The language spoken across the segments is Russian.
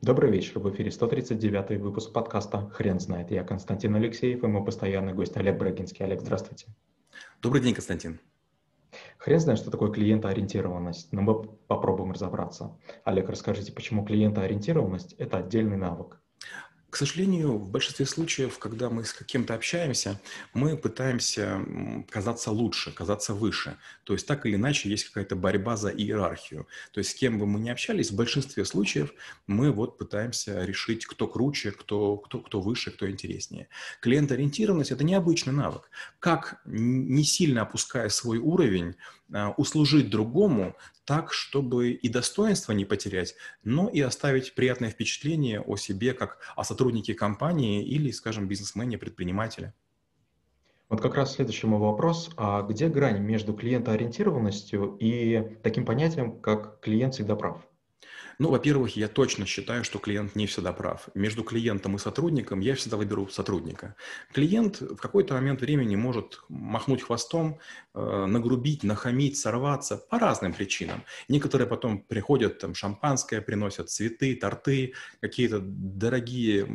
Добрый вечер, в эфире 139 выпуск подкаста «Хрен знает». Я Константин Алексеев и мой постоянный гость Олег Брагинский. Олег, здравствуйте. Добрый день, Константин. Хрен знает, что такое клиентоориентированность, но мы попробуем разобраться. Олег, расскажите, почему клиентоориентированность – это отдельный навык? К сожалению, в большинстве случаев, когда мы с кем-то общаемся, мы пытаемся казаться лучше, казаться выше. То есть так или иначе есть какая-то борьба за иерархию. То есть с кем бы мы ни общались, в большинстве случаев мы вот пытаемся решить, кто круче, кто, кто, кто выше, кто интереснее. Клиент-ориентированность – это необычный навык. Как, не сильно опуская свой уровень, а, услужить другому так, чтобы и достоинство не потерять, но и оставить приятное впечатление о себе как о сотруднике компании или, скажем, бизнесмене, предпринимателе. Вот как раз следующий мой вопрос. А где грань между клиентоориентированностью и таким понятием, как клиент всегда прав? Ну, во-первых, я точно считаю, что клиент не всегда прав. Между клиентом и сотрудником я всегда выберу сотрудника. Клиент в какой-то момент времени может махнуть хвостом, э, нагрубить, нахамить, сорваться по разным причинам. Некоторые потом приходят, там, шампанское приносят, цветы, торты, какие-то дорогие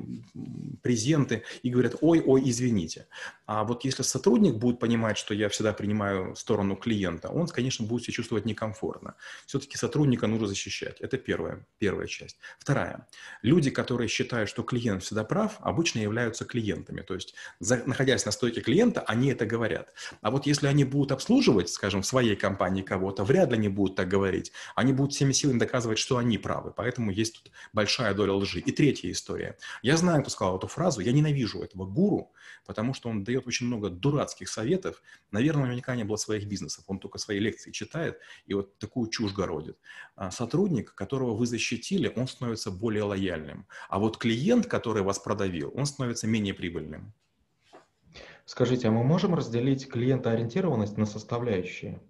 презенты и говорят, ой, ой, извините. А вот если сотрудник будет понимать, что я всегда принимаю сторону клиента, он, конечно, будет себя чувствовать некомфортно. Все-таки сотрудника нужно защищать. Это первая, первая часть. Вторая. Люди, которые считают, что клиент всегда прав, обычно являются клиентами. То есть, за, находясь на стойке клиента, они это говорят. А вот если они будут обслуживать, скажем, в своей компании кого-то, вряд ли они будут так говорить. Они будут всеми силами доказывать, что они правы. Поэтому есть тут большая доля лжи. И третья история. Я знаю, кто сказал эту фразу. Я ненавижу этого гуру, потому что он дает очень много дурацких советов. Наверное, наверняка не было своих бизнесов. Он только свои лекции читает и вот такую чушь городит. А сотрудник, которого вы защитили, он становится более лояльным. А вот клиент, который вас продавил, он становится менее прибыльным. Скажите, а мы можем разделить клиентоориентированность на составляющие?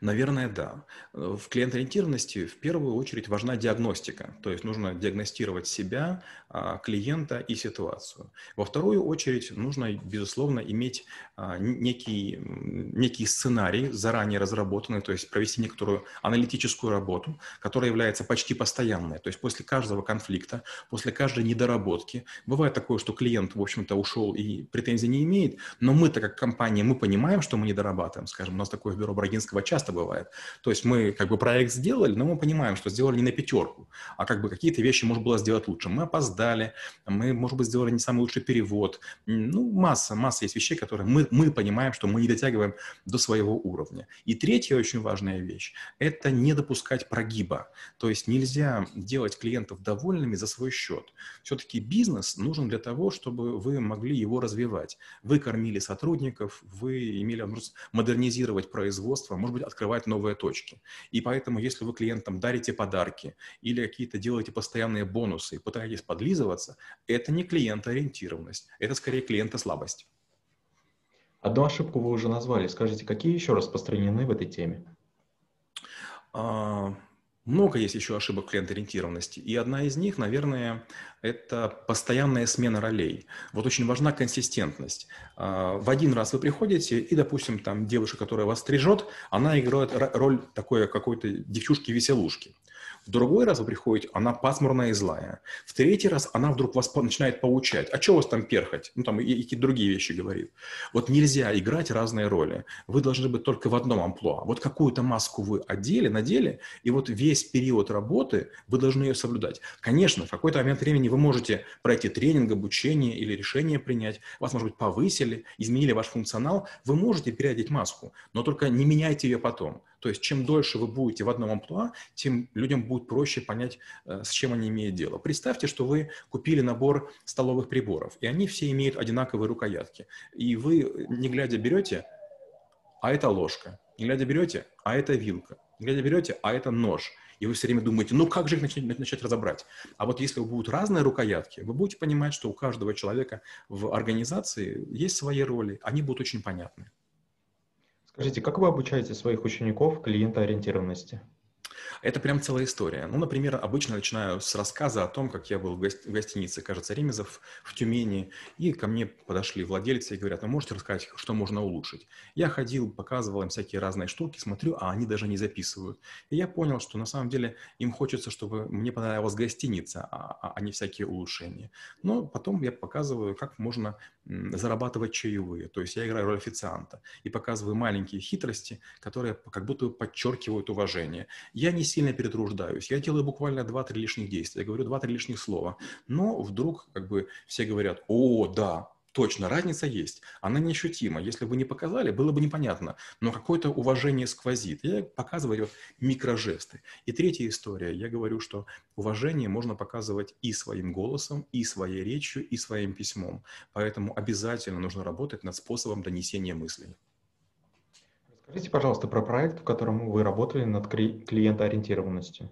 Наверное, да. Э, в клиент-ориентированности в первую очередь важна диагностика, то есть нужно диагностировать себя, а, клиента и ситуацию. Во вторую очередь нужно, безусловно, иметь а, некий, некий сценарий, заранее разработанный, то есть провести некоторую аналитическую работу, которая является почти постоянной. То есть после каждого конфликта, после каждой недоработки, бывает такое, что клиент, в общем-то, ушел и претензий не имеет, но мы-то как компания, мы понимаем, что мы не дорабатываем, скажем, у нас такое в бюро Брагинского часто бывает. То есть мы как бы проект сделали, но мы понимаем, что сделали не на пятерку, а как бы какие-то вещи можно было сделать лучше. Мы опоздали, мы, может быть, сделали не самый лучший перевод. Ну, масса, масса есть вещей, которые мы, мы понимаем, что мы не дотягиваем до своего уровня. И третья очень важная вещь – это не допускать прогиба. То есть нельзя делать клиентов довольными за свой счет. Все-таки бизнес нужен для того, чтобы вы могли его развивать. Вы кормили сотрудников, вы имели возможность модернизировать производство, может быть, открывать открывать новые точки. И поэтому, если вы клиентам дарите подарки или какие-то делаете постоянные бонусы и пытаетесь подлизываться, это не клиентоориентированность, это скорее клиентослабость. Одну ошибку вы уже назвали. Скажите, какие еще распространены в этой теме? Много есть еще ошибок клиент-ориентированности, и одна из них, наверное, это постоянная смена ролей. Вот очень важна консистентность. А, в один раз вы приходите, и, допустим, там девушка, которая вас стрижет, она играет роль такой какой-то девчушки-веселушки. В другой раз вы приходите, она пасмурная и злая. В третий раз она вдруг вас начинает поучать. А что у вас там перхать? Ну, там и, и другие вещи говорит. Вот нельзя играть разные роли. Вы должны быть только в одном амплуа. Вот какую-то маску вы одели, надели, и вот весь период работы вы должны ее соблюдать. Конечно, в какой-то момент времени вы можете пройти тренинг, обучение или решение принять. Вас, может быть, повысили, изменили ваш функционал. Вы можете переодеть маску, но только не меняйте ее потом. То есть чем дольше вы будете в одном амплуа, тем людям будет проще понять, э, с чем они имеют дело. Представьте, что вы купили набор столовых приборов, и они все имеют одинаковые рукоятки. И вы, не глядя, берете, а это ложка. Не глядя берете, а это вилка. Не глядя берете, а это нож. И вы все время думаете, ну как же их начать, начать разобрать? А вот если будут разные рукоятки, вы будете понимать, что у каждого человека в организации есть свои роли, они будут очень понятны. Скажите, как вы обучаете своих учеников клиентоориентированности? Это прям целая история. Ну, например, обычно начинаю с рассказа о том, как я был в, гости- в гостинице, кажется, Ремезов в Тюмени, и ко мне подошли владельцы и говорят, ну, можете рассказать, что можно улучшить? Я ходил, показывал им всякие разные штуки, смотрю, а они даже не записывают. И я понял, что на самом деле им хочется, чтобы мне понравилась гостиница, а, а, а не всякие улучшения. Но потом я показываю, как можно зарабатывать чаевые. То есть я играю роль официанта и показываю маленькие хитрости, которые как будто подчеркивают уважение. Я не сильно перетруждаюсь, я делаю буквально 2-3 лишних действия, я говорю 2-3 лишних слова, но вдруг как бы все говорят, о, да, Точно, разница есть. Она неощутима. Если бы не показали, было бы непонятно. Но какое-то уважение сквозит. Я показываю микрожесты. И третья история. Я говорю, что уважение можно показывать и своим голосом, и своей речью, и своим письмом. Поэтому обязательно нужно работать над способом донесения мыслей. Расскажите, пожалуйста, про проект, в котором вы работали над клиентоориентированностью.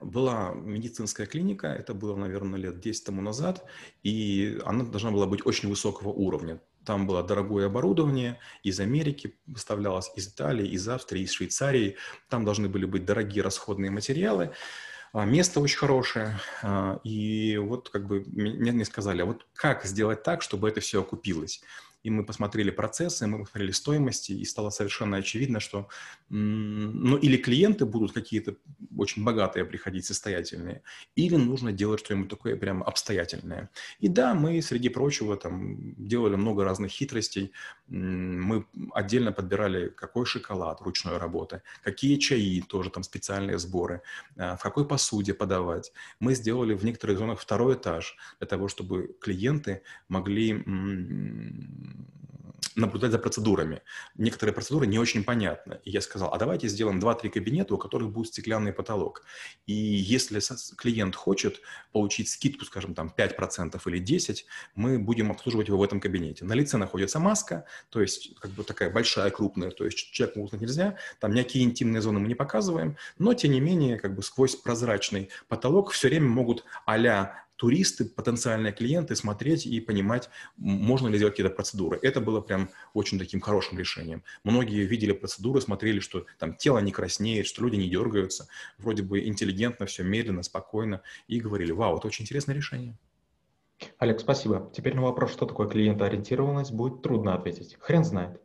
Была медицинская клиника, это было, наверное, лет 10 тому назад, и она должна была быть очень высокого уровня. Там было дорогое оборудование, из Америки поставлялось, из Италии, из Австрии, из Швейцарии. Там должны были быть дорогие расходные материалы. А, место очень хорошее. А, и вот как бы мне, мне сказали, а вот как сделать так, чтобы это все окупилось? И мы посмотрели процессы, мы посмотрели стоимости, и стало совершенно очевидно, что ну, или клиенты будут какие-то очень богатые приходить, состоятельные, или нужно делать что-нибудь такое прям обстоятельное. И да, мы, среди прочего, там делали много разных хитростей. Мы отдельно подбирали, какой шоколад ручной работы, какие чаи, тоже там специальные сборы, а, в какой посуде подавать. Мы сделали в некоторых зонах второй этаж для того, чтобы клиенты могли наблюдать за процедурами. Некоторые процедуры не очень понятны. И я сказал, а давайте сделаем 2-3 кабинета, у которых будет стеклянный потолок. И если клиент хочет получить скидку, скажем, там 5% или 10%, мы будем обслуживать его в этом кабинете. На лице находится маска, то есть как бы такая большая, крупная, то есть человеку узнать нельзя, там никакие интимные зоны мы не показываем, но тем не менее как бы сквозь прозрачный потолок все время могут а туристы, потенциальные клиенты смотреть и понимать, можно ли сделать какие-то процедуры. Это было прям очень таким хорошим решением. Многие видели процедуры, смотрели, что там тело не краснеет, что люди не дергаются, вроде бы интеллигентно, все медленно, спокойно, и говорили, вау, это очень интересное решение. Олег, спасибо. Теперь на вопрос, что такое клиентоориентированность, будет трудно ответить. Хрен знает.